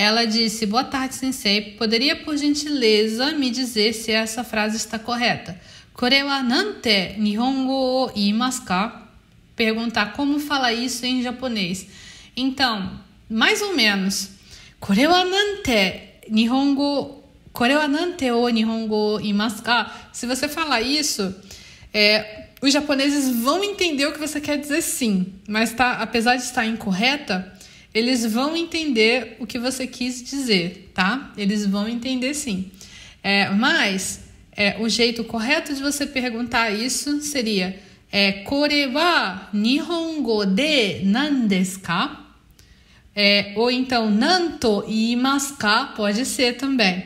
Ela disse: Boa tarde, sensei. Poderia, por gentileza, me dizer se essa frase está correta? Kore wa nante nihongo o imasu ka? Perguntar como fala isso em japonês. Então, mais ou menos. Kore wa nante nihongo Kore wa nante o nihongo imasu ka? Se você falar isso, é, os japoneses vão entender o que você quer dizer sim, mas tá, apesar de estar incorreta, eles vão entender o que você quis dizer, tá? Eles vão entender sim. É, mas é, o jeito correto de você perguntar isso seria é, Kore wa nihongo de nan desu ka? É, ou então nanto imasu ka? Pode ser também.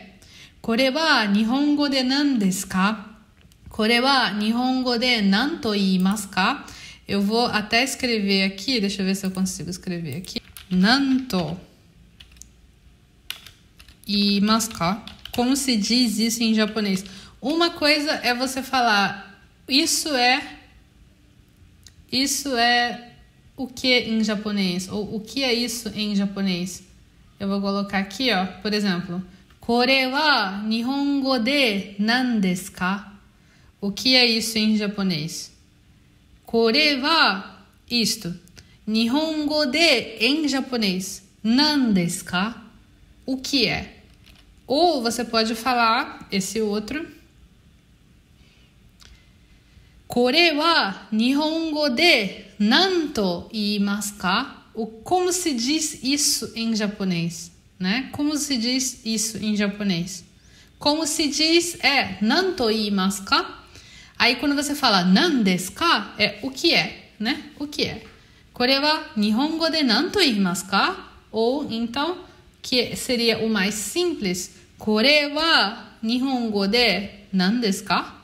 Kore wa nihongo de nan desu ka? Kore wa nihongo de nanto imasu ka? Eu vou até escrever aqui, deixa eu ver se eu consigo escrever aqui. Nanto e mascar. Como se diz isso em japonês? Uma coisa é você falar isso é isso é o que em japonês ou o que é isso em japonês. Eu vou colocar aqui, ó, por exemplo, Kore wa nihongo de nan desu ka? O que é isso em japonês? Kore wa isto. Nihongo de em japonês. Nandesu ka? O que é? Ou você pode falar esse outro. Kore wa nihongo de nanto iimasu ka? O como se diz isso em japonês, né? Como se diz isso em japonês? Como se diz é nanto iimasu ka? Aí quando você fala nandesu ka é o que é, né? O que é? これは日本語で何と言いますか Ou então, que seria o mais simples, これは日本語で何ですか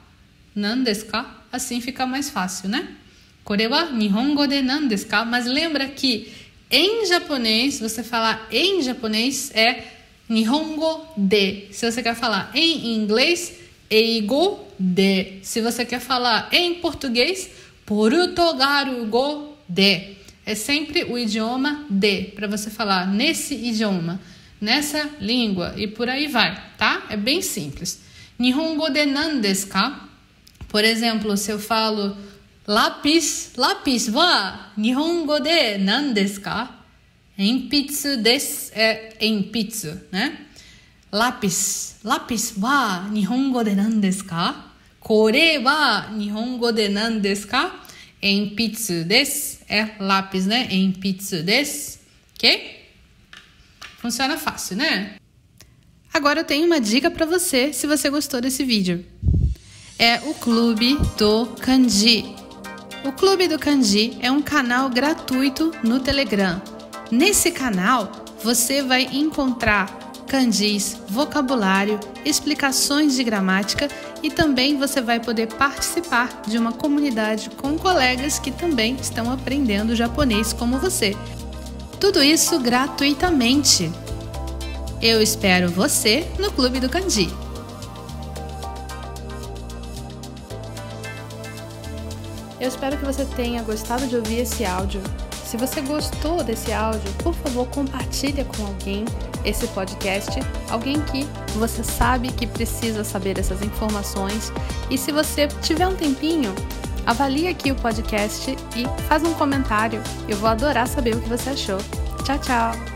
何ですか Assim fica mais fácil, né? これは日本語で何ですか Mas lembra que em japonês, você falar em japonês é nihongo de. Se você quer falar em inglês, eigo de. Se você quer falar em português, portugalugo de é sempre o idioma de, para você falar nesse idioma, nessa língua e por aí vai, tá? É bem simples. Nihongo de nan desu ka? Por exemplo, se eu falo lápis, lápis wa nihongo de nan desu ka? Enpitsu desu é enpitsu, né? Lápis, lápis wa nihongo de nan desu ka? Kore wa nihongo de nan desu ka? Enpitsu desu é lápis, né? Enpitsu desu. Ok? Funciona fácil, né? Agora eu tenho uma dica para você se você gostou desse vídeo. É o Clube do Kanji. O Clube do Kanji é um canal gratuito no Telegram. Nesse canal você vai encontrar kanjis, vocabulário, explicações de gramática e também você vai poder participar de uma comunidade com colegas que também estão aprendendo japonês como você. Tudo isso gratuitamente. Eu espero você no Clube do Kanji. Eu espero que você tenha gostado de ouvir esse áudio. Se você gostou desse áudio, por favor, compartilhe com alguém esse podcast, alguém que você sabe que precisa saber essas informações. E se você tiver um tempinho, avalie aqui o podcast e faz um comentário. Eu vou adorar saber o que você achou. Tchau, tchau!